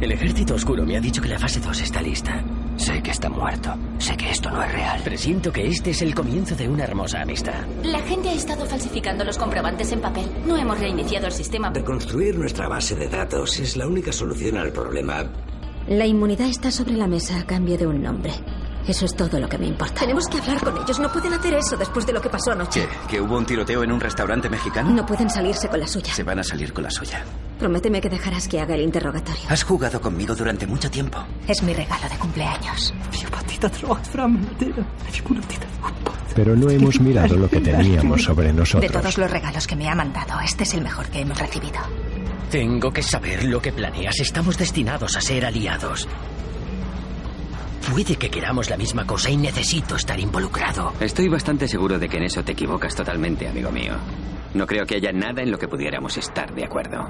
El ejército oscuro me ha dicho que la fase 2 está lista. Sé que está muerto. Sé que esto no es real. Presiento que este es el comienzo de una hermosa amistad. La gente ha estado falsificando los comprobantes en papel. No hemos reiniciado el sistema. Reconstruir nuestra base de datos es la única solución al problema. La inmunidad está sobre la mesa a cambio de un nombre. Eso es todo lo que me importa. Tenemos que hablar con ellos. No pueden hacer eso después de lo que pasó anoche. ¿Qué? ¿Que hubo un tiroteo en un restaurante mexicano? No pueden salirse con la suya. Se van a salir con la suya. Prométeme que dejarás que haga el interrogatorio. Has jugado conmigo durante mucho tiempo. Es mi regalo de cumpleaños. Pero no hemos mirado lo que teníamos sobre De nosotros. todos los regalos que me ha mandado, este es el mejor que hemos recibido. Tengo que saber lo que planeas. Estamos destinados a ser aliados. Puede que queramos la misma cosa y necesito estar involucrado. Estoy bastante seguro de que en eso te equivocas totalmente, amigo mío. No creo que haya nada en lo que pudiéramos estar de acuerdo.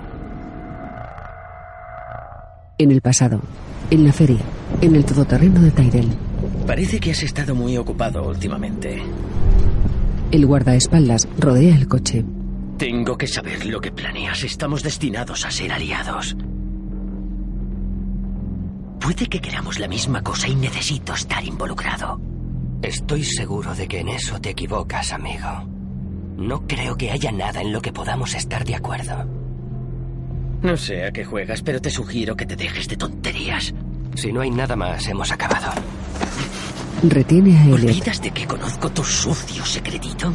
En el pasado, en la feria, en el todoterreno de Tyrell, Parece que has estado muy ocupado últimamente. el guardaespaldas rodea el coche. Tengo que saber lo que planeas. Estamos destinados a ser aliados. Puede que queramos la misma cosa y necesito estar involucrado. Estoy seguro de que en eso te equivocas, amigo. No creo que haya nada en lo que podamos estar de acuerdo. No sé a qué juegas, pero te sugiero que te dejes de tonterías. Si no hay nada más, hemos acabado. Retiene a Elliot. ¿Olvidas de que conozco tu sucio secretito?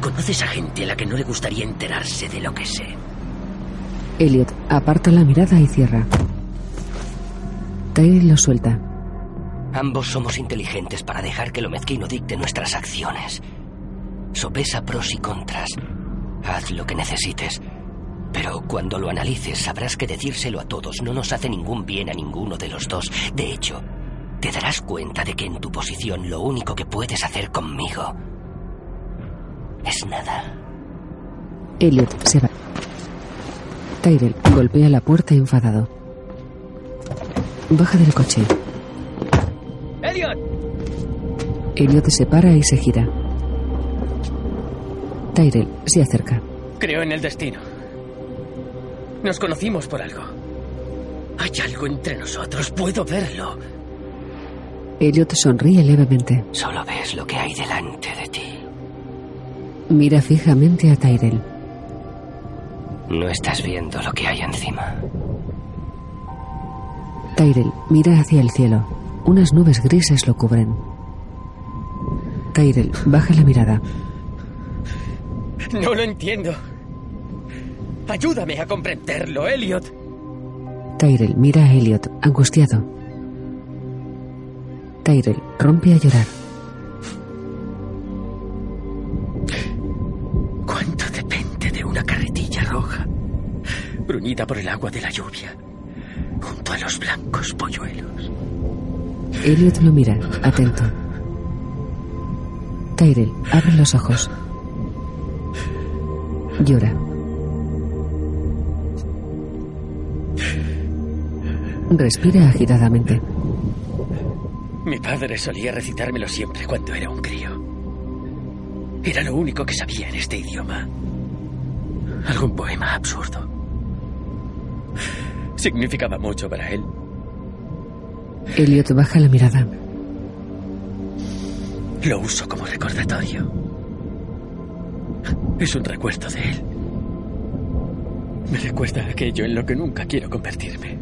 Conoces a gente a la que no le gustaría enterarse de lo que sé. Elliot aparta la mirada y cierra. Tyrell lo suelta. Ambos somos inteligentes para dejar que lo mezquino dicte nuestras acciones. Sopesa pros y contras. Haz lo que necesites. Pero cuando lo analices sabrás que decírselo a todos no nos hace ningún bien a ninguno de los dos. De hecho, te darás cuenta de que en tu posición lo único que puedes hacer conmigo es nada. Elliot se va. Tyrell golpea la puerta enfadado. Baja del coche. ¡Elliot! Elliot se para y se gira. Tyrell se acerca. Creo en el destino. Nos conocimos por algo. Hay algo entre nosotros, puedo verlo. Elliot sonríe levemente. Solo ves lo que hay delante de ti. Mira fijamente a Tyrell. No estás viendo lo que hay encima. Tyrell mira hacia el cielo. Unas nubes grises lo cubren. Tyrell baja la mirada. No lo entiendo. Ayúdame a comprenderlo, Elliot. Tyrell mira a Elliot, angustiado. Tyrell rompe a llorar. ¿Cuánto depende de una carretilla roja? Bruñida por el agua de la lluvia, junto a los blancos polluelos. Elliot lo mira, atento. Tyrell abre los ojos. Llora. Respira agitadamente. Mi padre solía recitármelo siempre cuando era un crío. Era lo único que sabía en este idioma. Algún poema absurdo. Significaba mucho para él. Elliot baja la mirada. Lo uso como recordatorio. Es un recuerdo de él. Me recuerda a aquello en lo que nunca quiero convertirme.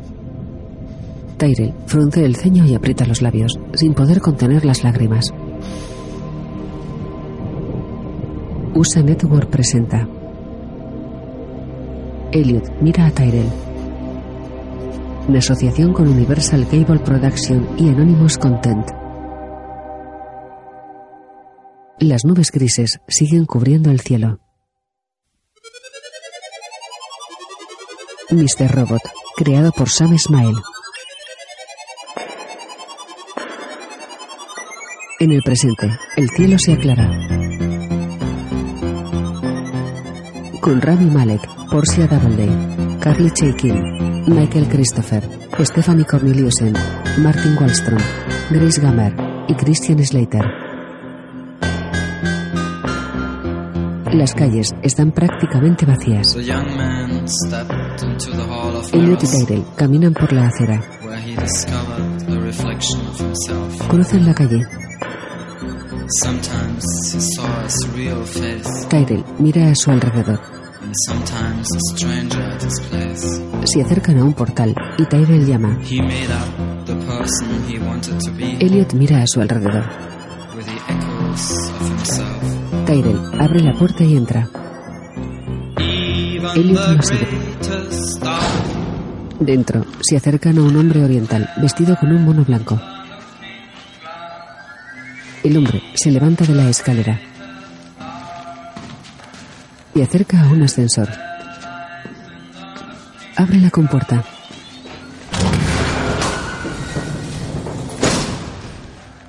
Tyrell frunce el ceño y aprieta los labios, sin poder contener las lágrimas. USA Network presenta. Elliot mira a Tyrell. En asociación con Universal Cable Production y Anonymous Content. Las nubes grises siguen cubriendo el cielo. Mr. Robot, creado por Sam Smile. En el presente, el cielo se aclara. Con Rami Malek, Portia Doubleday, Carly Chaikin, Michael Christopher, Stephanie Corneliusen, Martin Wallstrom, Grace Gammer y Christian Slater. Las calles están prácticamente vacías. Elliot y Tyrell caminan por la acera. Cruzan la calle. Tyrell mira a su alrededor. and sometimes a stranger at his place. Se acercan a un portal y Tyrell llama. He made up the person he wanted to be Elliot mira a su alrededor. with the echoes of himself. Tyrell abre la puerta y entra. Elliot the lo sigue. Dentro se acercan a un hombre oriental vestido con un mono blanco. El hombre se levanta de la escalera y acerca a un ascensor. Abre la compuerta.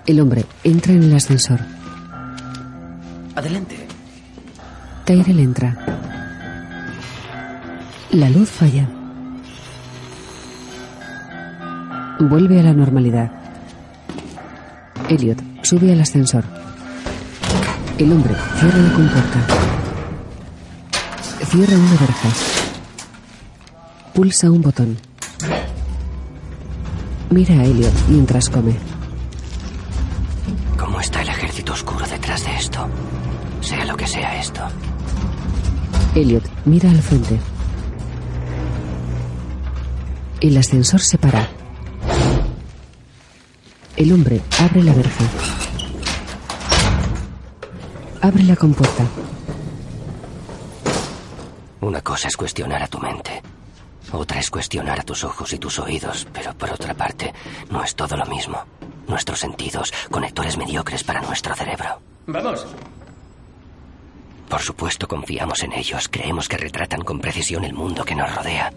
El hombre entra en el ascensor. Adelante. Tyrell entra. La luz falla. Vuelve a la normalidad. Elliot sube al ascensor. El hombre cierra la compuerta. Cierra una verja. Pulsa un botón. Mira a Elliot mientras come. ¿Cómo está el ejército oscuro detrás de esto? Sea lo que sea esto. Elliot mira al frente. El ascensor se para. El hombre abre la verja. Abre la compuerta. Una cosa es cuestionar a tu mente. Otra es cuestionar a tus ojos y tus oídos, pero por otra parte, no es todo lo mismo. Nuestros sentidos, conectores mediocres para nuestro cerebro. Vamos. Por supuesto confiamos en ellos, creemos que retratan con precisión el mundo que nos rodea.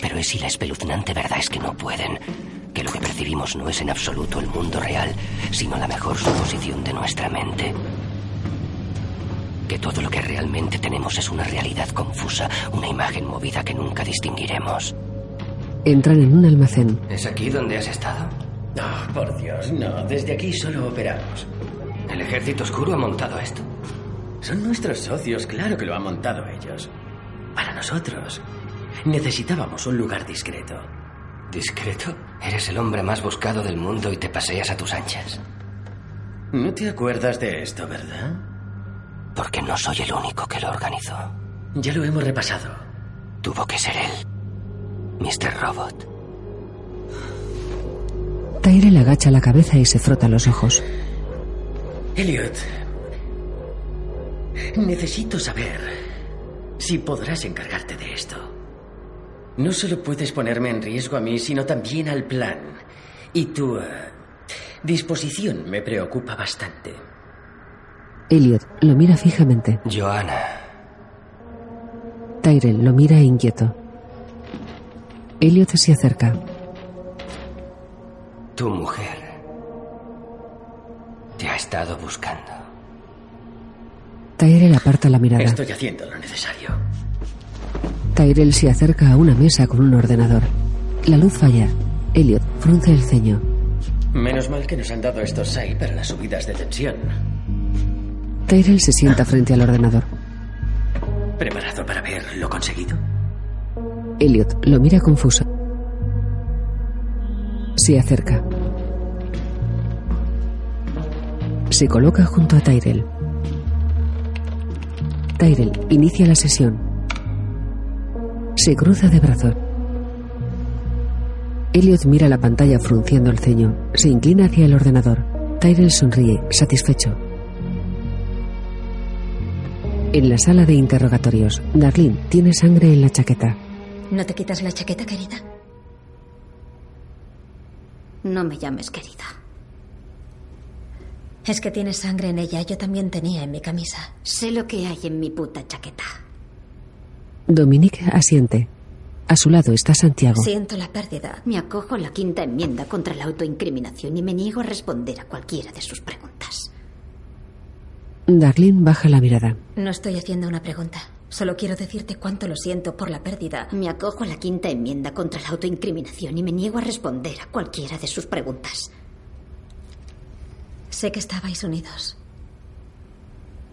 Pero es si la espeluznante verdad es que no pueden, que lo que percibimos no es en absoluto el mundo real, sino la mejor suposición de nuestra mente. Que todo lo que realmente tenemos es una realidad confusa, una imagen movida que nunca distinguiremos. Entran en un almacén. ¿Es aquí donde has estado? No, por Dios, no. Desde aquí solo operamos. ¿El ejército oscuro ha montado esto? Son nuestros socios, claro que lo han montado ellos. Para nosotros. Necesitábamos un lugar discreto. ¿Discreto? Eres el hombre más buscado del mundo y te paseas a tus anchas. No te acuerdas de esto, ¿verdad? Porque no soy el único que lo organizó. Ya lo hemos repasado. Tuvo que ser él. Mr. Robot. Tyrell agacha la cabeza y se frota los ojos. Elliot, necesito saber si podrás encargarte de esto. No solo puedes ponerme en riesgo a mí, sino también al plan. Y tu eh, disposición me preocupa bastante. Elliot lo mira fijamente. Joanna. Tyrell lo mira inquieto. Elliot se acerca. Tu mujer. Te ha estado buscando. Tyrell aparta la mirada. Estoy haciendo lo necesario. Tyrell se acerca a una mesa con un ordenador. La luz falla. Elliot frunce el ceño. Menos mal que nos han dado estos SAI para las subidas de tensión. Tyrell se sienta frente al ordenador. ¿Preparado para ver lo conseguido? Elliot lo mira confuso. Se acerca. Se coloca junto a Tyrell. Tyrell inicia la sesión. Se cruza de brazos. Elliot mira la pantalla frunciendo el ceño. Se inclina hacia el ordenador. Tyrell sonríe, satisfecho. En la sala de interrogatorios, Darlene tiene sangre en la chaqueta. ¿No te quitas la chaqueta, querida? No me llames querida. Es que tienes sangre en ella. Yo también tenía en mi camisa. Sé lo que hay en mi puta chaqueta. Dominique asiente. A su lado está Santiago. Siento la pérdida. Me acojo a la quinta enmienda contra la autoincriminación y me niego a responder a cualquiera de sus preguntas. Darlene baja la mirada. No estoy haciendo una pregunta. Solo quiero decirte cuánto lo siento por la pérdida. Me acojo a la quinta enmienda contra la autoincriminación y me niego a responder a cualquiera de sus preguntas. Sé que estabais unidos.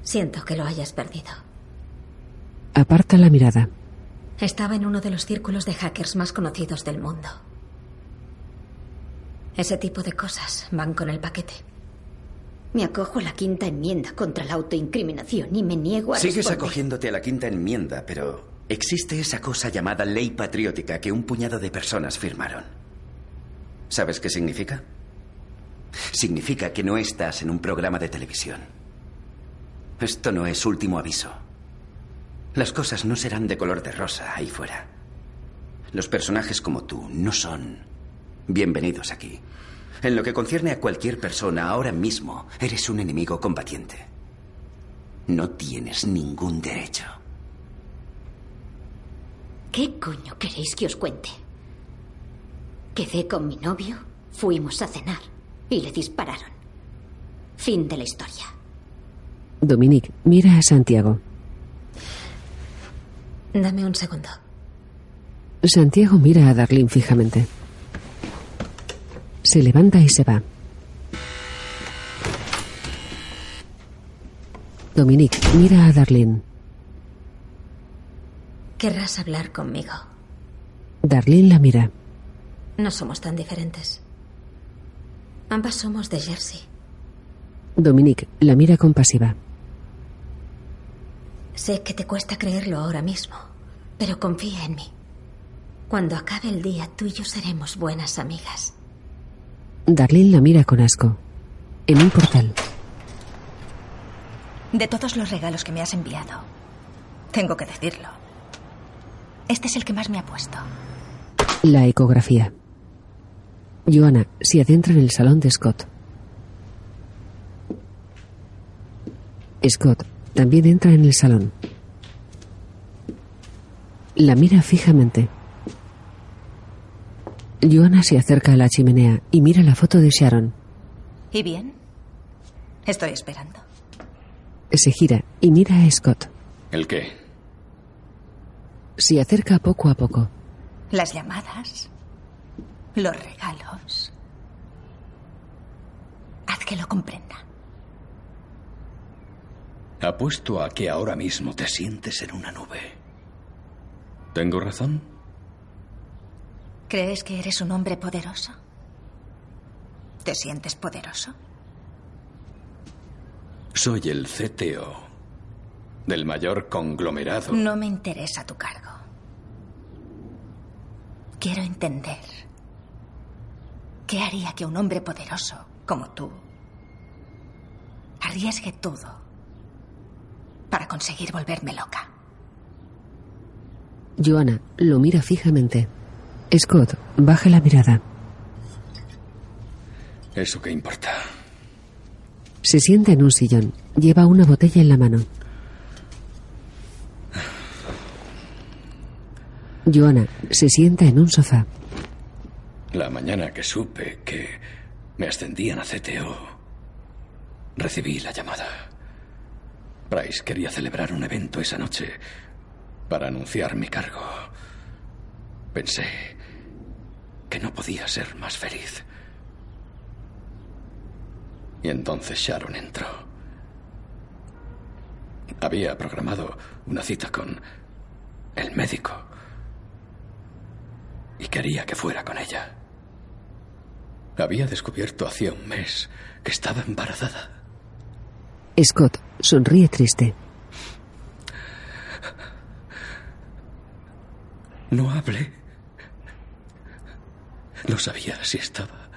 Siento que lo hayas perdido. Aparta la mirada. Estaba en uno de los círculos de hackers más conocidos del mundo. Ese tipo de cosas van con el paquete. Me acojo a la quinta enmienda contra la autoincriminación y me niego a Sigues responder. acogiéndote a la quinta enmienda, pero existe esa cosa llamada ley patriótica que un puñado de personas firmaron. ¿Sabes qué significa? Significa que no estás en un programa de televisión. Esto no es último aviso. Las cosas no serán de color de rosa ahí fuera. Los personajes como tú no son bienvenidos aquí. En lo que concierne a cualquier persona, ahora mismo eres un enemigo combatiente. No tienes ningún derecho. ¿Qué coño queréis que os cuente? Quedé con mi novio, fuimos a cenar y le dispararon. Fin de la historia. Dominic mira a Santiago. Dame un segundo. Santiago mira a Darlene fijamente. Se levanta y se va. Dominic mira a Darlene. Querrás hablar conmigo. Darlene la mira. No somos tan diferentes. Ambas somos de Jersey. Dominic la mira compasiva. Sé que te cuesta creerlo ahora mismo, pero confía en mí. Cuando acabe el día, tú y yo seremos buenas amigas. Darlene la mira con asco. En un portal. De todos los regalos que me has enviado, tengo que decirlo. Este es el que más me ha puesto. La ecografía. Joanna se adentra en el salón de Scott. Scott también entra en el salón. La mira fijamente. Joanna se acerca a la chimenea y mira la foto de Sharon. ¿Y bien? Estoy esperando. Se gira y mira a Scott. ¿El qué? Se acerca poco a poco. Las llamadas. Los regalos. Haz que lo comprenda. Apuesto a que ahora mismo te sientes en una nube. ¿Tengo razón? ¿Crees que eres un hombre poderoso? ¿Te sientes poderoso? Soy el CTO del mayor conglomerado. No me interesa tu cargo. Quiero entender qué haría que un hombre poderoso como tú arriesgue todo para conseguir volverme loca. Joanna lo mira fijamente. Scott baja la mirada. ¿Eso qué importa? Se sienta en un sillón. Lleva una botella en la mano. Joanna se sienta en un sofá. La mañana que supe que me ascendían a CTO, recibí la llamada. Bryce quería celebrar un evento esa noche para anunciar mi cargo. Pensé que no podía ser más feliz. Y entonces Sharon entró. Había programado una cita con el médico. Y quería que fuera con ella. Había descubierto hacía un mes que estaba embarazada. Scott sonríe triste. No hablé. No sabía si estaba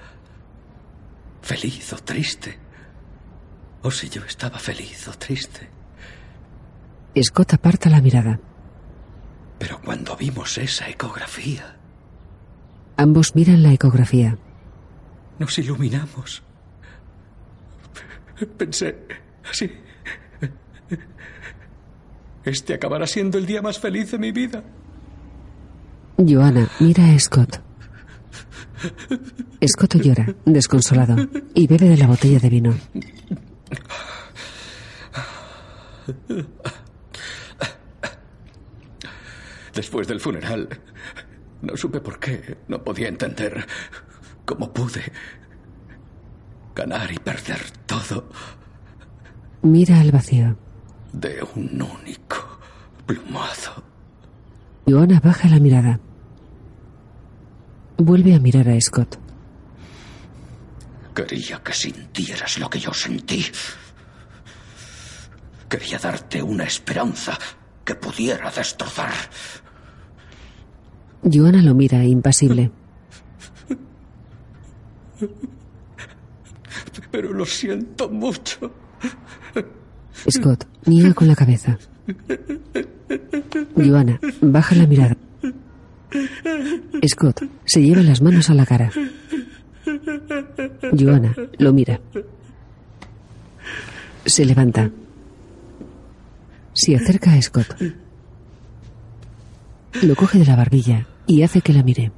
feliz o triste. O si yo estaba feliz o triste. Scott aparta la mirada. Pero cuando vimos esa ecografía, Ambos miran la ecografía. nos iluminamos. Pensé así. Este acabará siendo el día más feliz de mi vida. Joanna mira a Scott. Scott llora, desconsolado, y bebe de la botella de vino. Después del funeral, no supe por qué, no podía entender cómo pude ganar y perder todo Mira al vacío. de un único plumazo. Joanna baja la mirada. Vuelve a mirar a Scott. Quería que sintieras lo que yo sentí. Quería darte una esperanza que pudiera destrozar. Joanna lo mira, impasible. Pero lo siento mucho. Scott niega con la cabeza. Joanna baja la mirada. Scott se lleva las manos a la cara. Joanna lo mira. Se levanta. Se acerca a Scott. Lo coge de la barbilla y hace que la mire.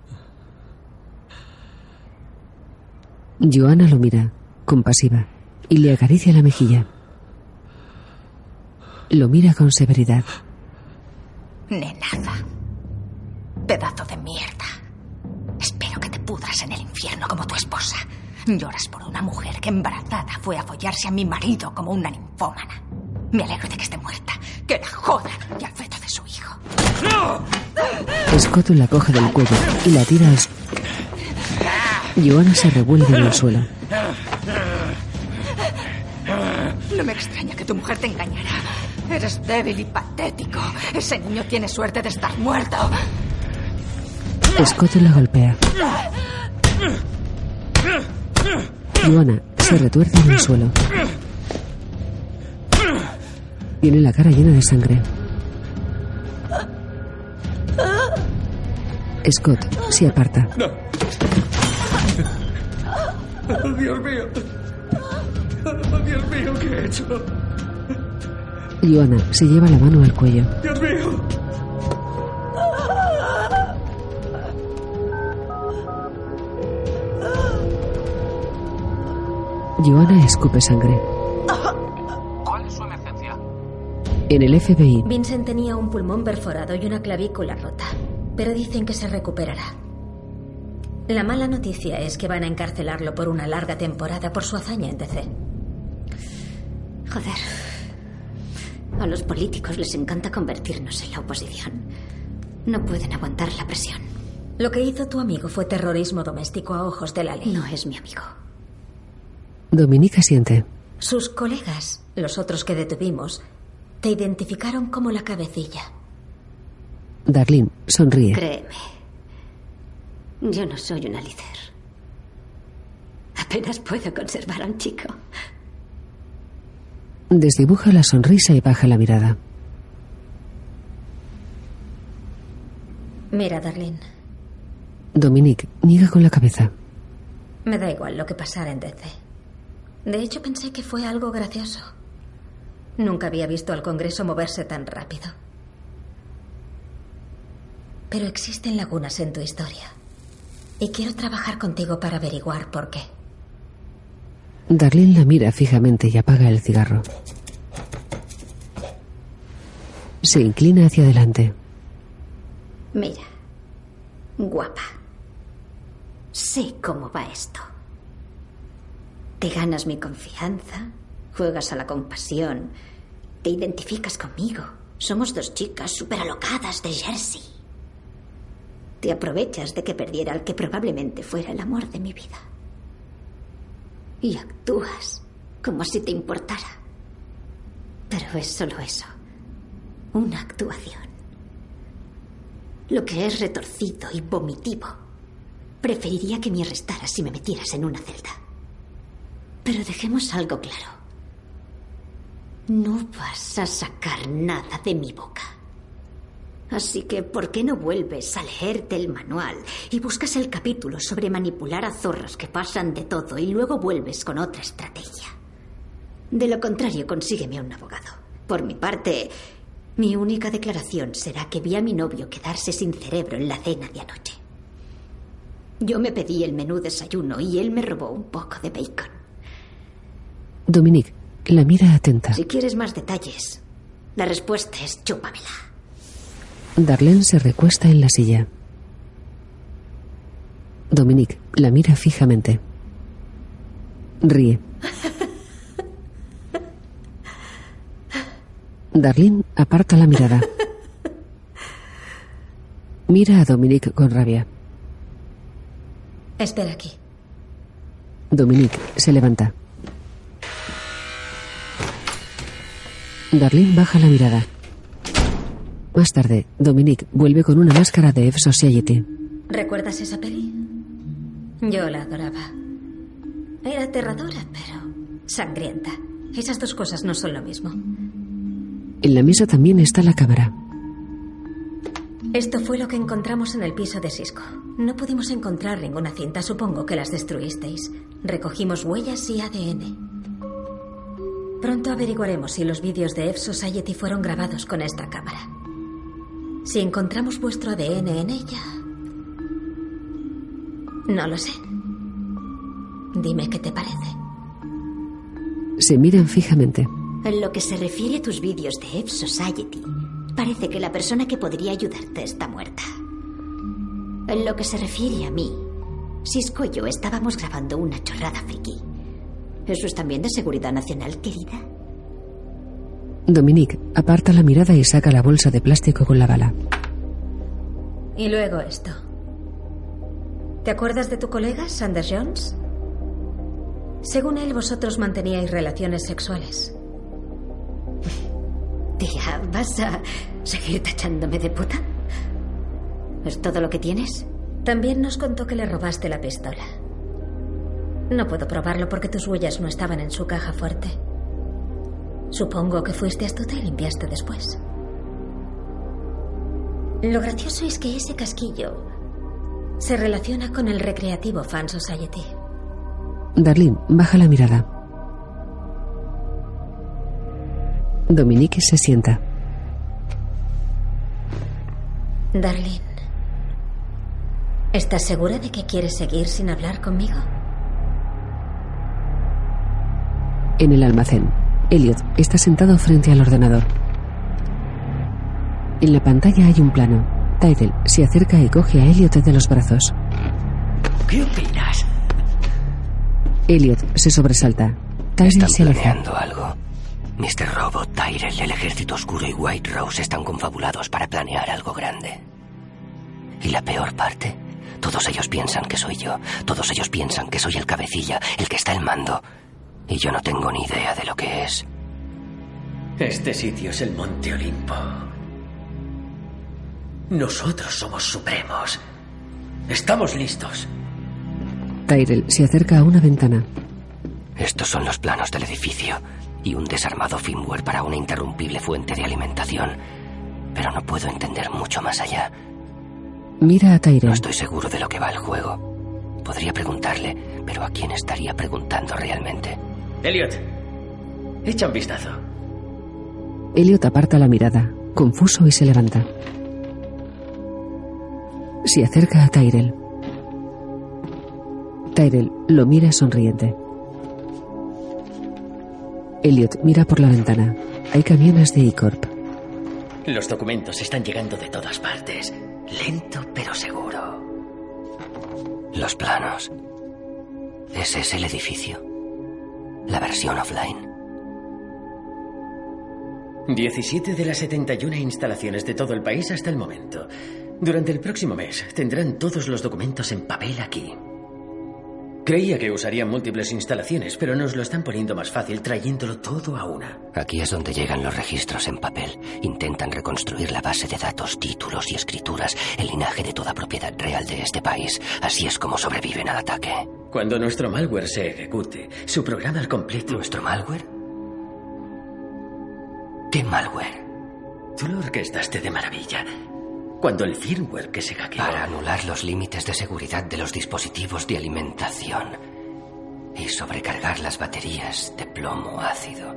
Joanna lo mira, compasiva, y le acaricia la mejilla. Lo mira con severidad. Nenaza. Pedazo de mierda. Espero que te pudras en el infierno como tu esposa. Lloras por una mujer que embarazada fue a follarse a mi marido como una ninfómana. Me alegro de que esté muerta. Que la joda y al feto de su hijo. Scott la coge del cuello y la tira al suelo. Joanna se revuelve en el suelo. Tu mujer te engañara. Eres débil y patético. Ese niño tiene suerte de estar muerto. Scott la golpea. Joanna se retuerce en el suelo. Tiene la cara llena de sangre. Scott se aparta. No. Oh, Dios mío. Oh, Dios mío, ¿qué he hecho? Joanna se lleva la mano al cuello. Dios mío. Joanna escupe sangre. ¿Cuál es su emergencia? En el FBI, Vincent tenía un pulmón perforado y una clavícula rota, pero dicen que se recuperará. La mala noticia es que van a encarcelarlo por una larga temporada por su hazaña en DC. Joder. A los políticos les encanta convertirnos en la oposición. No pueden aguantar la presión. Lo que hizo tu amigo fue terrorismo doméstico a ojos de la ley. No es mi amigo. Dominica siente. Sus colegas, los otros que detuvimos, te identificaron como la cabecilla. Darlene sonríe. Créeme. Yo no soy una líder. Apenas puedo conservar a un chico. Desdibuja la sonrisa y baja la mirada. Mira, Darlene, Dominique niega con la cabeza. me da igual lo que pasara en DC. De hecho, pensé que fue algo gracioso. Nunca había visto al Congreso moverse tan rápido. Pero existen lagunas en tu historia. Y quiero trabajar contigo para averiguar por qué. Darlene la mira fijamente y apaga el cigarro. Se inclina hacia adelante. Mira, guapa. Sé cómo va esto. Te ganas mi confianza, juegas a la compasión, te identificas conmigo. Somos dos chicas súper alocadas de Jersey. Te aprovechas de que perdiera al que probablemente fuera el amor de mi vida. Y actúas como si te importara. Pero es solo eso. Una actuación. Lo que es retorcido y vomitivo. Preferiría que me arrestaras si me metieras en una celda. Pero dejemos algo claro. No vas a sacar nada de mi boca. Así que, ¿por qué no vuelves a leerte el manual y buscas el capítulo sobre manipular a zorros que pasan de todo y luego vuelves con otra estrategia? De lo contrario, consígueme un abogado. Por mi parte, mi única declaración será que vi a mi novio quedarse sin cerebro en la cena de anoche. Yo me pedí el menú desayuno y él me robó un poco de bacon. Dominique la mira atenta. Si quieres más detalles, la respuesta es chúpamela. Darlene se recuesta en la silla. Dominique la mira fijamente. Ríe. Darlene aparta la mirada. Mira a Dominique con rabia. Espera aquí. Dominique se levanta. Darlene baja la mirada. Más tarde, Dominique vuelve con una máscara de F Society. ¿Recuerdas esa peli? Yo la adoraba. Era aterradora, pero sangrienta. Esas dos cosas no son lo mismo. En la mesa también está la cámara. Esto fue lo que encontramos en el piso de Cisco. No pudimos encontrar ninguna cinta, supongo que las destruisteis. Recogimos huellas y ADN. Pronto averiguaremos si los vídeos de F Society fueron grabados con esta cámara. Si encontramos vuestro ADN en ella... No lo sé. Dime qué te parece. Se miran fijamente. En lo que se refiere a tus vídeos de F Society, parece que la persona que podría ayudarte está muerta. En lo que se refiere a mí, Cisco y yo estábamos grabando una chorrada friki. ¿Eso es también de seguridad nacional, querida? Dominique aparta la mirada y saca la bolsa de plástico con la bala. Y luego esto. ¿Te acuerdas de tu colega, Sanders Jones? Según él, vosotros manteníais relaciones sexuales. Tía, ¿vas a seguir tachándome de puta? ¿Es todo lo que tienes? También nos contó que le robaste la pistola. No puedo probarlo porque tus huellas no estaban en su caja fuerte. Supongo que fuiste astuta y limpiaste después. Lo gracioso es que ese casquillo se relaciona con el recreativo Fan Society. Darlene baja la mirada. Dominique se sienta. Darlene, ¿estás segura de que quieres seguir sin hablar conmigo? En el almacén, Elliot está sentado frente al ordenador. En la pantalla hay un plano. Tyrell se acerca y coge a Elliot de los brazos. ¿Qué opinas? Elliot se sobresalta. Tyrell Están se aleja. planeando algo. Mr. Robot, Tyrell, el Ejército Oscuro y White Rose están confabulados para planear algo grande. Y la peor parte, todos ellos piensan que soy yo. Todos ellos piensan que soy el cabecilla, el que está al mando. Y yo no tengo ni idea de lo que es. Este sitio es el Monte Olimpo. Nosotros somos supremos. Estamos listos. Tyrell se acerca a una ventana. Estos son los planos del edificio y un desarmado firmware para una interrumpible fuente de alimentación. Pero no puedo entender mucho más allá. Mira a Tyrell. No estoy seguro de lo que va el juego. Podría preguntarle, pero ¿a quién estaría preguntando realmente? Elliot, echa un vistazo. Elliot aparta la mirada, confuso y se levanta. Se acerca a Tyrell. Tyrell lo mira sonriente. Elliot mira por la ventana. Hay camiones de E-Corp. Los documentos están llegando de todas partes. Lento pero seguro. Los planos. ¿Ese es el edificio? La versión offline. 17 de las 71 instalaciones de todo el país hasta el momento. Durante el próximo mes tendrán todos los documentos en papel aquí. Creía que usarían múltiples instalaciones, pero nos lo están poniendo más fácil trayéndolo todo a una. Aquí es donde llegan los registros en papel. Intentan reconstruir la base de datos, títulos y escrituras, el linaje de toda propiedad real de este país. Así es como sobreviven al ataque. Cuando nuestro malware se ejecute, su programa al completo. ¿Nuestro malware? ¿Qué malware? Tú lo orquestaste de maravilla. Cuando el firmware que se hackeó... Para anular los límites de seguridad de los dispositivos de alimentación y sobrecargar las baterías de plomo ácido,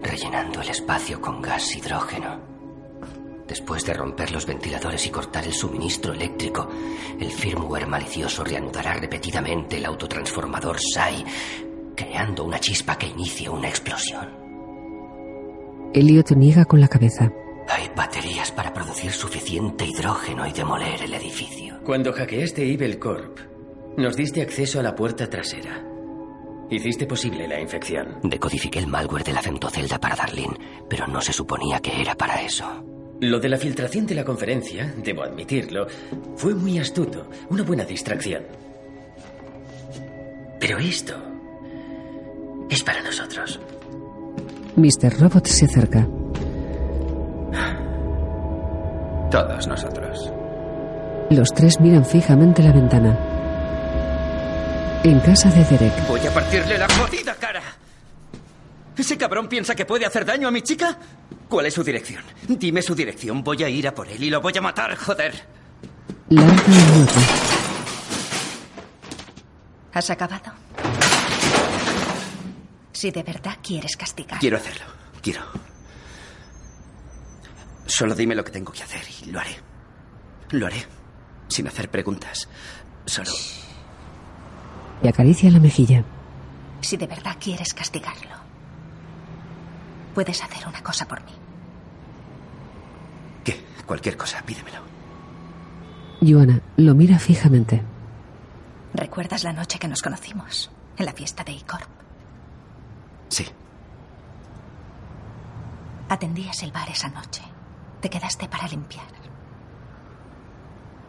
rellenando el espacio con gas hidrógeno. Después de romper los ventiladores y cortar el suministro eléctrico, el firmware malicioso reanudará repetidamente el autotransformador SAI, creando una chispa que inicie una explosión. Elliot niega con la cabeza. Hay baterías para producir suficiente hidrógeno y demoler el edificio. Cuando hackeaste Evil Corp, nos diste acceso a la puerta trasera. Hiciste posible la infección. Decodifiqué el malware de la femtocelda para Darlene, pero no se suponía que era para eso. Lo de la filtración de la conferencia, debo admitirlo, fue muy astuto, una buena distracción. Pero esto es para nosotros. Mr. Robot se acerca. Todos nosotros. Los tres miran fijamente la ventana. En casa de Derek. Voy a partirle la jodida cara. ¿Ese cabrón piensa que puede hacer daño a mi chica? ¿Cuál es su dirección? Dime su dirección. Voy a ir a por él y lo voy a matar, joder. Larga. ¿Has acabado? Si de verdad quieres castigar. Quiero hacerlo. Quiero. Solo dime lo que tengo que hacer y lo haré. Lo haré. Sin hacer preguntas. Solo. Y acaricia la mejilla. Si de verdad quieres castigarlo, puedes hacer una cosa por mí. ¿Qué? Cualquier cosa, pídemelo. Joana lo mira fijamente. ¿Recuerdas la noche que nos conocimos? En la fiesta de Icorp. Sí. Atendías el bar esa noche. Te quedaste para limpiar.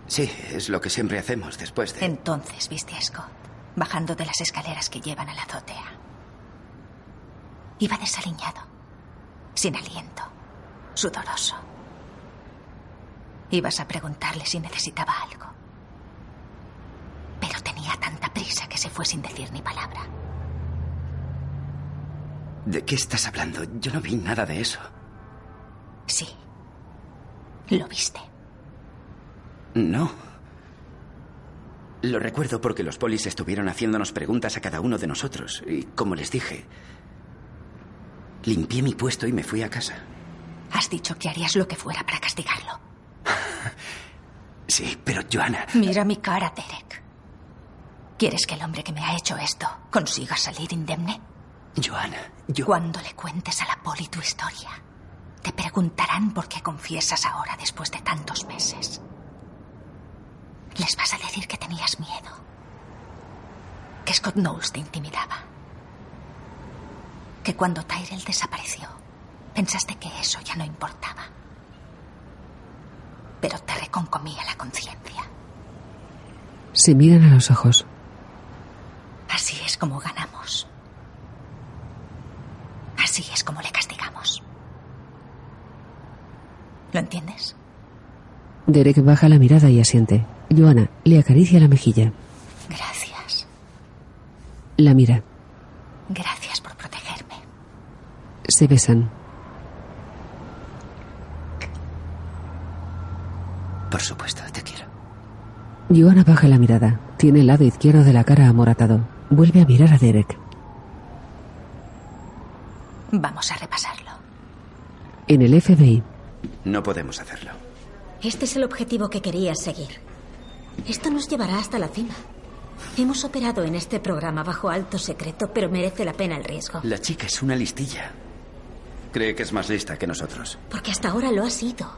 Sí, es lo que siempre hacemos después de... Entonces viste a Scott bajando de las escaleras que llevan a la azotea. Iba desaliñado, sin aliento, sudoroso. Ibas a preguntarle si necesitaba algo. Pero tenía tanta prisa que se fue sin decir ni palabra. ¿De qué estás hablando? Yo no vi nada de eso. Sí. Lo viste. No. Lo recuerdo porque los polis estuvieron haciéndonos preguntas a cada uno de nosotros. Y como les dije, limpié mi puesto y me fui a casa. Has dicho que harías lo que fuera para castigarlo. Sí, pero Joana... Mira mi cara, Derek. ¿Quieres que el hombre que me ha hecho esto consiga salir indemne? Joana, yo... Cuando le cuentes a la poli tu historia, te preguntarán por qué confiesas ahora después de tantos meses. Les vas a decir que tenías miedo. Que Scott Knowles te intimidaba. Que cuando Tyrell desapareció, pensaste que eso ya no importaba. Pero te reconcomía la conciencia. Se miran a los ojos. Así es como ganamos. Así es como le castigamos. ¿Lo entiendes? Derek baja la mirada y asiente. Joana le acaricia la mejilla. Gracias. La mira. Gracias por protegerme. Se besan. Por supuesto, te quiero. Joana baja la mirada. Tiene el lado izquierdo de la cara amoratado. Vuelve a mirar a Derek. Vamos a repasarlo. En el FBI. No podemos hacerlo. Este es el objetivo que querías seguir. Esto nos llevará hasta la cima. Hemos operado en este programa bajo alto secreto, pero merece la pena el riesgo. La chica es una listilla. Cree que es más lista que nosotros. Porque hasta ahora lo ha sido.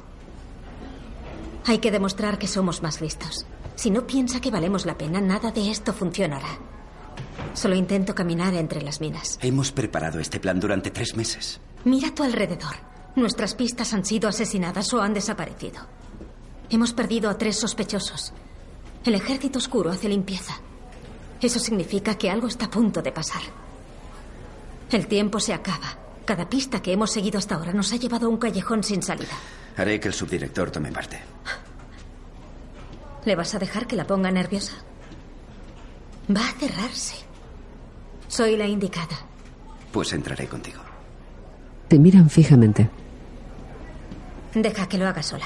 Hay que demostrar que somos más listos. Si no piensa que valemos la pena, nada de esto funcionará. Solo intento caminar entre las minas. Hemos preparado este plan durante tres meses. Mira a tu alrededor. Nuestras pistas han sido asesinadas o han desaparecido. Hemos perdido a tres sospechosos. El ejército oscuro hace limpieza. Eso significa que algo está a punto de pasar. El tiempo se acaba. Cada pista que hemos seguido hasta ahora nos ha llevado a un callejón sin salida. Haré que el subdirector tome parte. ¿Le vas a dejar que la ponga nerviosa? Va a cerrarse. Soy la indicada. Pues entraré contigo. Te miran fijamente. Deja que lo haga sola.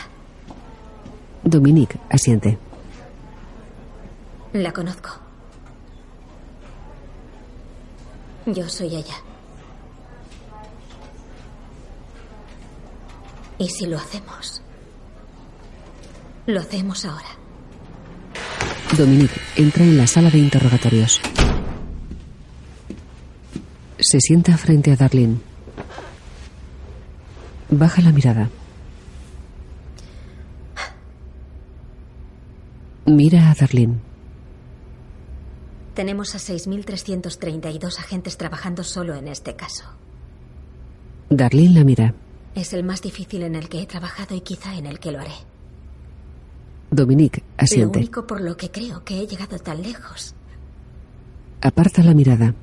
Dominique asiente. La conozco. Yo soy ella. ¿Y si lo hacemos? Lo hacemos ahora. Dominique entra en la sala de interrogatorios. Se sienta frente a Darlene. Baja la mirada. Mira a Darlene. Tenemos a 6.332 agentes trabajando solo en este caso. Darlene la mira. Es el más difícil en el que he trabajado y quizá en el que lo haré. Dominique asiente. Lo único por lo que creo que he llegado tan lejos Aparta la mirada.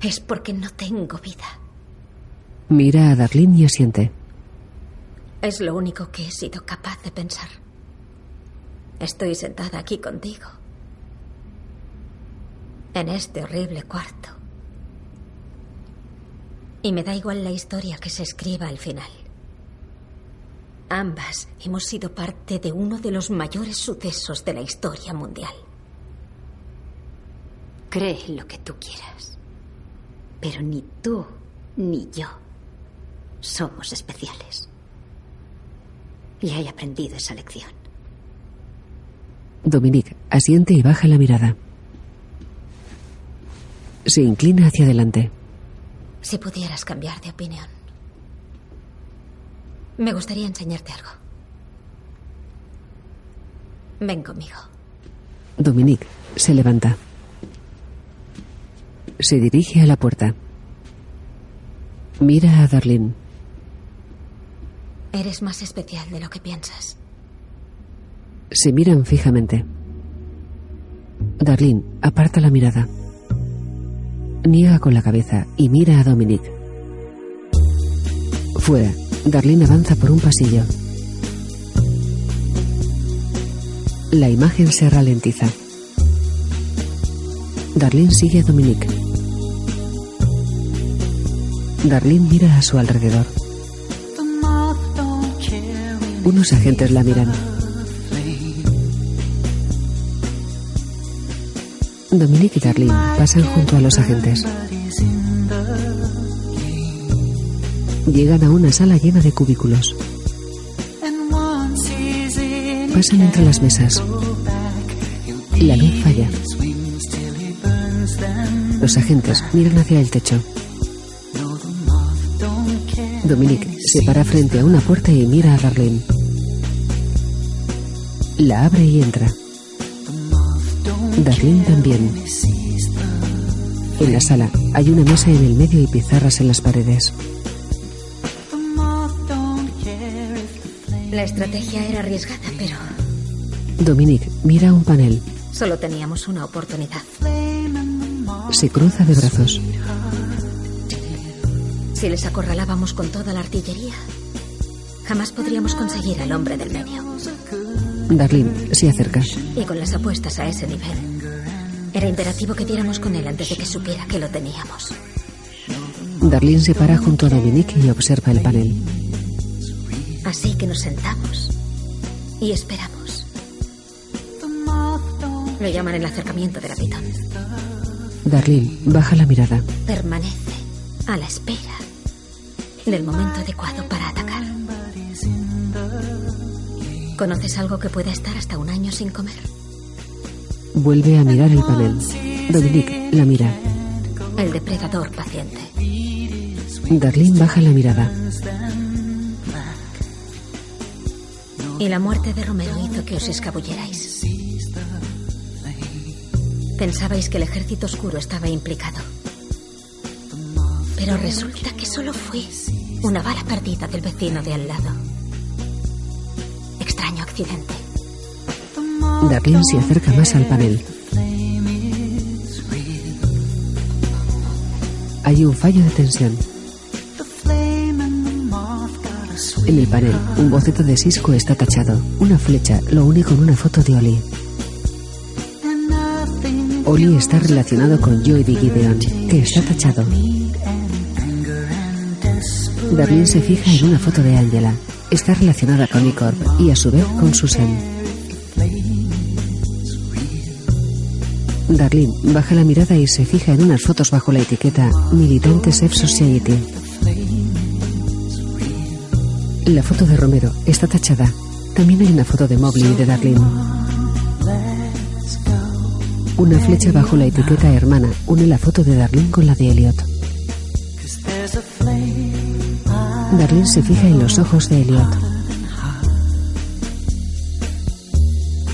es porque no tengo vida. Mira a Darlene y asiente. Es lo único que he sido capaz de pensar. Estoy sentada aquí contigo. En este horrible cuarto. Y me da igual la historia que se escriba al final. Ambas hemos sido parte de uno de los mayores sucesos de la historia mundial. Cree lo que tú quieras. Pero ni tú ni yo somos especiales. Ya he aprendido esa lección. Dominique asiente y baja la mirada. Se inclina hacia adelante. Si pudieras cambiar de opinión. Me gustaría enseñarte algo. Ven conmigo. Dominique se levanta. Se dirige a la puerta. Mira a Darlene. Eres más especial de lo que piensas. Se miran fijamente. Darlene aparta la mirada. Niega con la cabeza y mira a Dominique. Fuera, Darlene avanza por un pasillo. La imagen se ralentiza. Darlene sigue a Dominique. Darlene mira a su alrededor. Unos agentes la miran. Dominique y Darlene pasan junto a los agentes. Llegan a una sala llena de cubículos. Pasan entre las mesas. La luz falla. Los agentes miran hacia el techo. Dominique se para frente a una puerta y mira a Darlene. La abre y entra. Darlene también. En la sala hay una mesa en el medio y pizarras en las paredes. La estrategia era arriesgada, pero Dominique mira un panel. solo teníamos una oportunidad. Se cruza de brazos. Si les acorralábamos con toda la artillería, jamás podríamos conseguir al hombre del medio. Darlene se acerca. Y con las apuestas a ese nivel, era imperativo que diéramos con él antes de que supiera que lo teníamos. Darlene se para junto a Dominique y observa el panel. Así que nos sentamos y esperamos. Lo llaman el acercamiento de la pitón. Darlene baja la mirada. Permanece a la espera del momento adecuado para atacar. ¿Conoces algo que pueda estar hasta un año sin comer? Vuelve a mirar el panel. Dominique la mira. El depredador paciente. Darlene baja la mirada. Y la muerte de Romero hizo que os escabullerais. Pensabais que el ejército oscuro estaba implicado. Pero resulta que solo fue una bala perdida del vecino de al lado. Accidente. Darlene se acerca más al panel. Hay un fallo de tensión. En el panel, un boceto de Cisco está tachado. Una flecha lo une con una foto de Oli. Oli está relacionado con Joey de Gideon, que está tachado. Darlene se fija en una foto de Angela. Está relacionada con Icorp y a su vez con Susan. Darlene baja la mirada y se fija en unas fotos bajo la etiqueta Militantes F Society. La foto de Romero está tachada. También hay una foto de Mobley y de Darlene. Una flecha bajo la etiqueta hermana une la foto de Darlene con la de Elliot. Darlene se fija en los ojos de Elliot.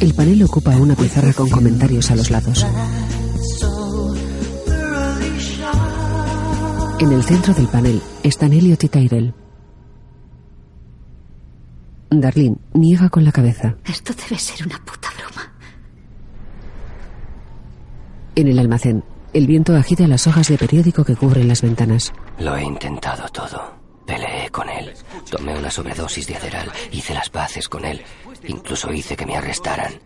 El panel ocupa una pizarra con comentarios a los lados. En el centro del panel están Elliot y Tyrell. Darlene niega con la cabeza. Esto debe ser una puta broma. En el almacén, el viento agita las hojas de periódico que cubren las ventanas. Lo he intentado todo. Peleé con él. Tomé una sobredosis de aceral. Hice las paces con él. Incluso hice que me arrestaran.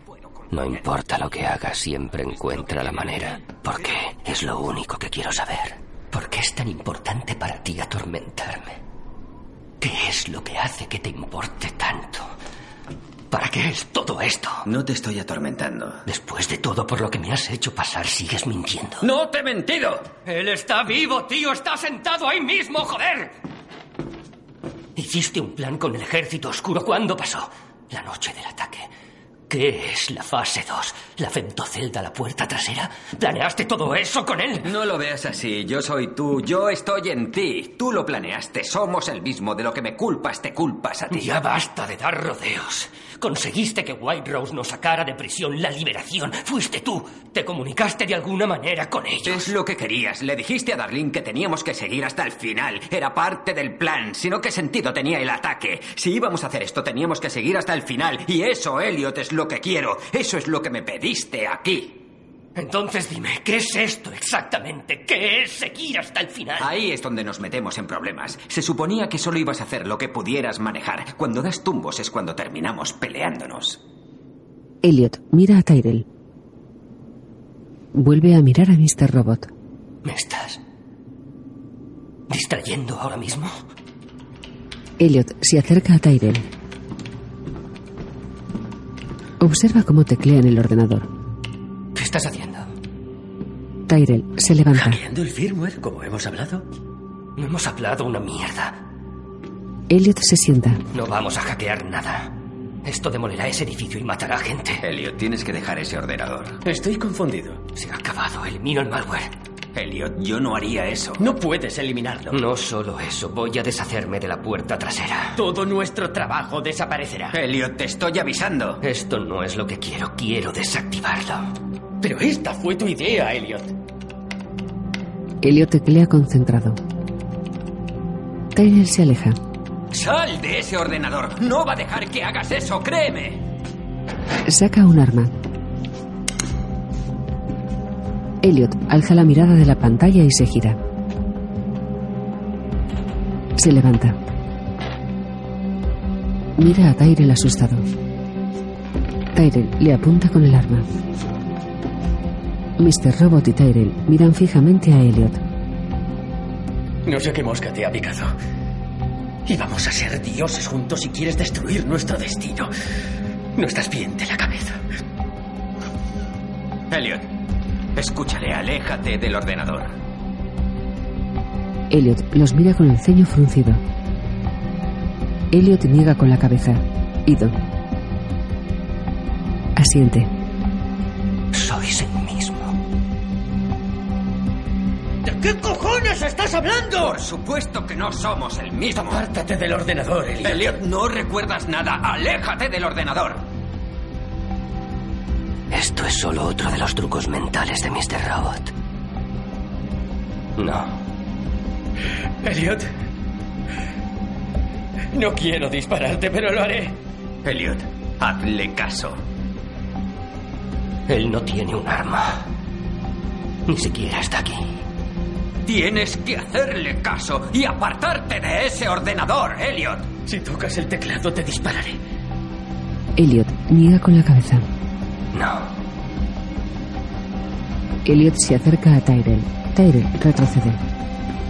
No importa lo que haga, siempre encuentra la manera. ¿Por qué? Es lo único que quiero saber. ¿Por qué es tan importante para ti atormentarme? ¿Qué es lo que hace que te importe tanto? ¿Para qué es todo esto? No te estoy atormentando. Después de todo por lo que me has hecho pasar, sigues mintiendo. ¡No te he mentido! Él está vivo, tío. Está sentado ahí mismo, joder. Hiciste un plan con el ejército oscuro. ¿Cuándo pasó? La noche del ataque. ¿Qué es la fase 2? ¿La femtocelda, la puerta trasera? ¿Planeaste todo eso con él? No lo veas así. Yo soy tú. Yo estoy en ti. Tú lo planeaste. Somos el mismo. De lo que me culpas, te culpas a ti. Ya basta de dar rodeos. Conseguiste que White Rose nos sacara de prisión la liberación. Fuiste tú. Te comunicaste de alguna manera con ellos. Es lo que querías. Le dijiste a Darlene que teníamos que seguir hasta el final. Era parte del plan. Si no, ¿qué sentido tenía el ataque? Si íbamos a hacer esto, teníamos que seguir hasta el final. Y eso, Elliot, es lo que quiero. Eso es lo que me pediste aquí. Entonces dime, ¿qué es esto exactamente? ¿Qué es seguir hasta el final? Ahí es donde nos metemos en problemas. Se suponía que solo ibas a hacer lo que pudieras manejar. Cuando das tumbos es cuando terminamos peleándonos. Elliot mira a Tyrell. Vuelve a mirar a Mr. Robot. ¿Me estás distrayendo ahora mismo? Elliot se acerca a Tyrell. Observa cómo teclea en el ordenador. ¿Qué estás haciendo? Tyrell se levanta. ¿Hackeando el firmware como hemos hablado? No hemos hablado una mierda. Elliot se sienta. No vamos a hackear nada. Esto demolerá ese edificio y matará gente. Elliot, tienes que dejar ese ordenador. Estoy confundido. Se ha acabado. Elimino el malware. Elliot, yo no haría eso. No puedes eliminarlo. No solo eso. Voy a deshacerme de la puerta trasera. Todo nuestro trabajo desaparecerá. Elliot, te estoy avisando. Esto no es lo que quiero. Quiero desactivarlo. Pero esta fue tu idea, Elliot. Elliot teclea concentrado. Tyrell se aleja. ¡Sal de ese ordenador! No va a dejar que hagas eso, créeme. Saca un arma. Elliot alza la mirada de la pantalla y se gira. Se levanta. Mira a Tyrell asustado. Tyrell le apunta con el arma. Mr. Robot y Tyrell miran fijamente a Elliot. No sé qué mosca te ha picado. Y vamos a ser dioses juntos si quieres destruir nuestro destino. No estás bien de la cabeza. Elliot, escúchale, aléjate del ordenador. Elliot los mira con el ceño fruncido. Elliot niega con la cabeza. Ido. Asiente. Sois el mismo. ¿De qué cojones estás hablando? Por supuesto que no somos el mismo. Apártate del ordenador, Elliot. Elliot, no recuerdas nada. Aléjate del ordenador. Esto es solo otro de los trucos mentales de Mr. Robot. No. Elliot. No quiero dispararte, pero lo haré. Elliot, hazle caso. Él no tiene un arma. Ni siquiera está aquí. Tienes que hacerle caso y apartarte de ese ordenador, Elliot. Si tocas el teclado, te dispararé. Elliot niega con la cabeza. No. Elliot se acerca a Tyrell. Tyrell retrocede.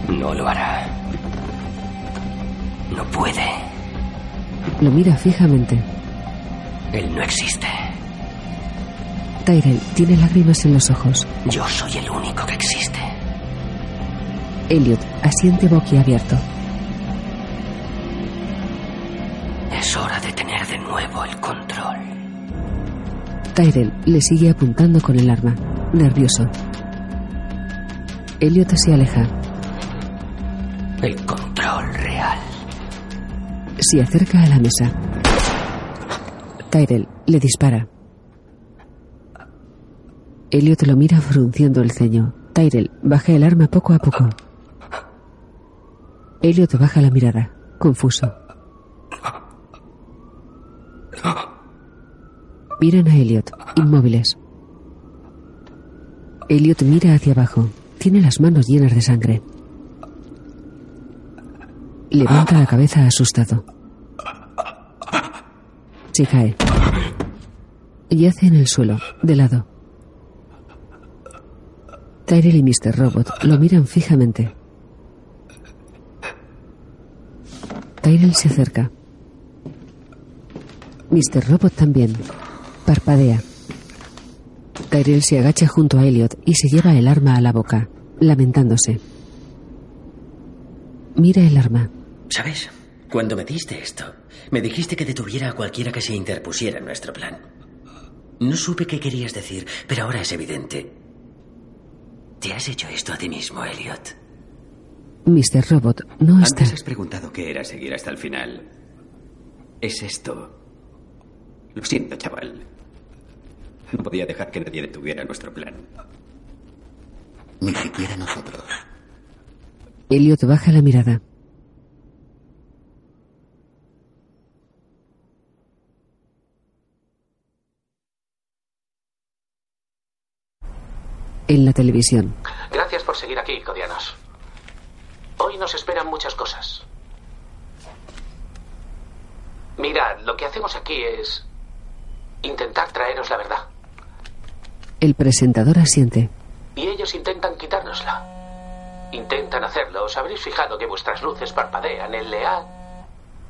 No lo hará. No puede. Lo mira fijamente. Él no existe. Tyrell tiene lágrimas en los ojos. Yo soy el único que existe. Elliot asiente boquiabierto. Es hora de tener de nuevo el control. Tyrell le sigue apuntando con el arma, nervioso. Elliot se aleja. El control real. Se acerca a la mesa. Tyrell le dispara. Elliot lo mira frunciendo el ceño. Tyrell baja el arma poco a poco. Elliot baja la mirada, confuso. Miran a Elliot, inmóviles. Elliot mira hacia abajo. Tiene las manos llenas de sangre. Levanta la cabeza asustado. Se cae. Yace en el suelo, de lado. Tyrell y Mr. Robot lo miran fijamente. Tyrell se acerca. Mr. Robot también. Parpadea. Tyrell se agacha junto a Elliot y se lleva el arma a la boca, lamentándose. Mira el arma. ¿Sabes? Cuando me diste esto, me dijiste que detuviera a cualquiera que se interpusiera en nuestro plan. No supe qué querías decir, pero ahora es evidente. Te has hecho esto a ti mismo, Elliot. Mr. Robot no está. Antes has preguntado qué era seguir hasta el final. Es esto. Lo siento, chaval. No podía dejar que nadie detuviera nuestro plan. Ni siquiera nosotros. Elliot baja la mirada. En la televisión. Gracias por seguir aquí, codianos. Hoy nos esperan muchas cosas. Mirad, lo que hacemos aquí es intentar traeros la verdad. El presentador asiente. Y ellos intentan quitárnosla. Intentan hacerlo. Os habréis fijado que vuestras luces parpadean. El leal.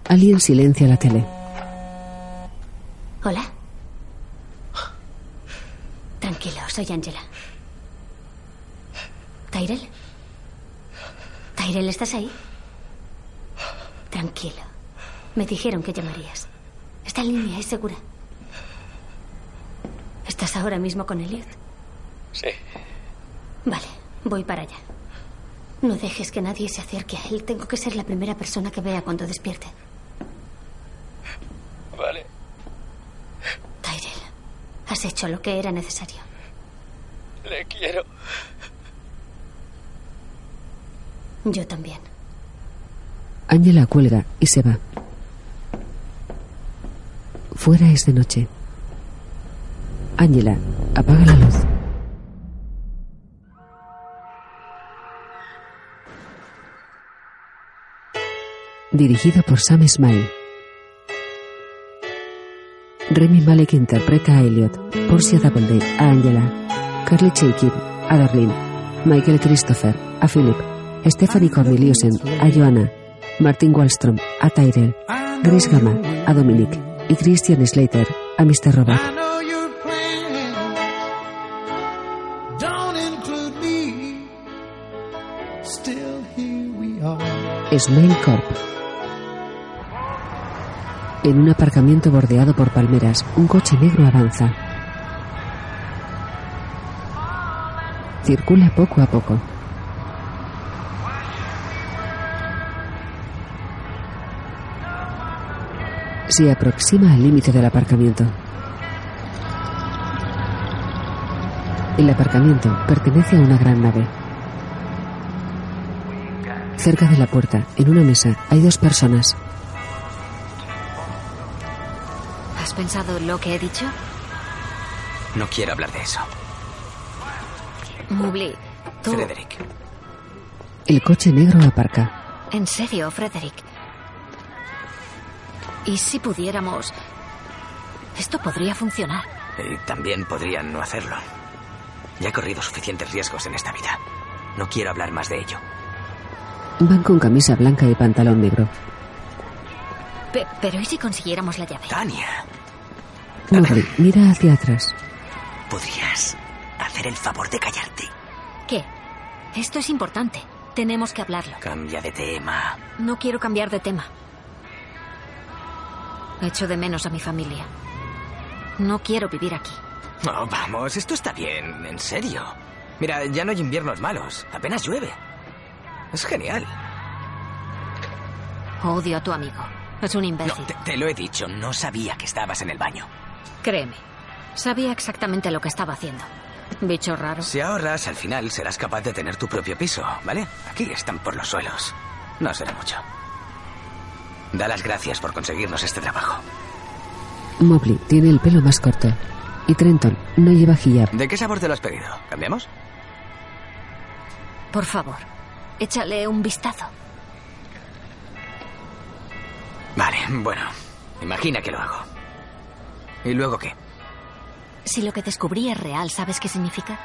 Alguien silencia la tele. Hola. Tranquilo, soy Angela. ¿Tyrell? ¿Tyrell, estás ahí? Tranquilo. Me dijeron que llamarías. Esta línea es segura. ¿Estás ahora mismo con Elliot? Sí. Vale, voy para allá. No dejes que nadie se acerque a él. Tengo que ser la primera persona que vea cuando despierte. Vale. Tyrell, has hecho lo que era necesario. Le quiero. Yo también. Angela cuelga y se va. Fuera es de noche. Angela apaga la luz. Dirigido por Sam Smile. Remy Malek interpreta a Elliot, Portia Doubleday a Angela, Carly Chaikin a Darlene, Michael Christopher a Philip, Stephanie Corneliusen a Joanna, Martin Wallstrom a Tyrell, Grace Gama a Dominic y Christian Slater a Mr. Robot. Smile Corp. En un aparcamiento bordeado por palmeras, un coche negro avanza. Circula poco a poco. Se aproxima al límite del aparcamiento. El aparcamiento pertenece a una gran nave. Cerca de la puerta, en una mesa, hay dos personas. ¿Has pensado lo que he dicho? No quiero hablar de eso. Mubli, tú... Frederick. El coche negro aparca. En serio, Frederick. ¿Y si pudiéramos... Esto podría funcionar. Y también podrían no hacerlo. Ya he corrido suficientes riesgos en esta vida. No quiero hablar más de ello. Van con camisa blanca y pantalón negro. Pe- pero ¿y si consiguiéramos la llave? Tania. Mowgli mira hacia atrás. ¿Podrías hacer el favor de callarte? ¿Qué? Esto es importante. Tenemos que hablarlo. Cambia de tema. No quiero cambiar de tema. Echo de menos a mi familia. No quiero vivir aquí. No, vamos, esto está bien, en serio. Mira, ya no hay inviernos malos, apenas llueve. Es genial. Odio a tu amigo. Es un No, imbécil. te, te lo he dicho, no sabía que estabas en el baño. Créeme. Sabía exactamente lo que estaba haciendo. Bicho raro. Si ahorras, al final serás capaz de tener tu propio piso, ¿vale? Aquí están por los suelos. No será mucho. Da las gracias por conseguirnos este trabajo. Mobley tiene el pelo más corto. Y Trenton no lleva hijab. ¿De qué sabor te lo has pedido? ¿Cambiamos? Por favor, échale un vistazo. Vale, bueno. Imagina que lo hago. ¿Y luego qué? Si lo que descubrí es real, ¿sabes qué significa?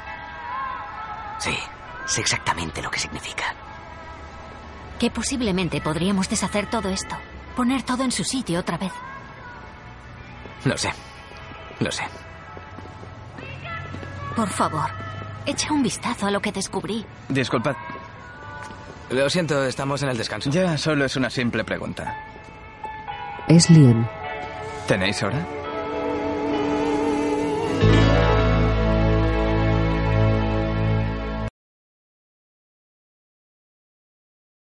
Sí, sé exactamente lo que significa. Que posiblemente podríamos deshacer todo esto. Poner todo en su sitio otra vez. Lo sé. Lo sé. Por favor, echa un vistazo a lo que descubrí. Disculpad. Lo siento, estamos en el descanso. Ya, solo es una simple pregunta. Es Liam. ¿Tenéis hora?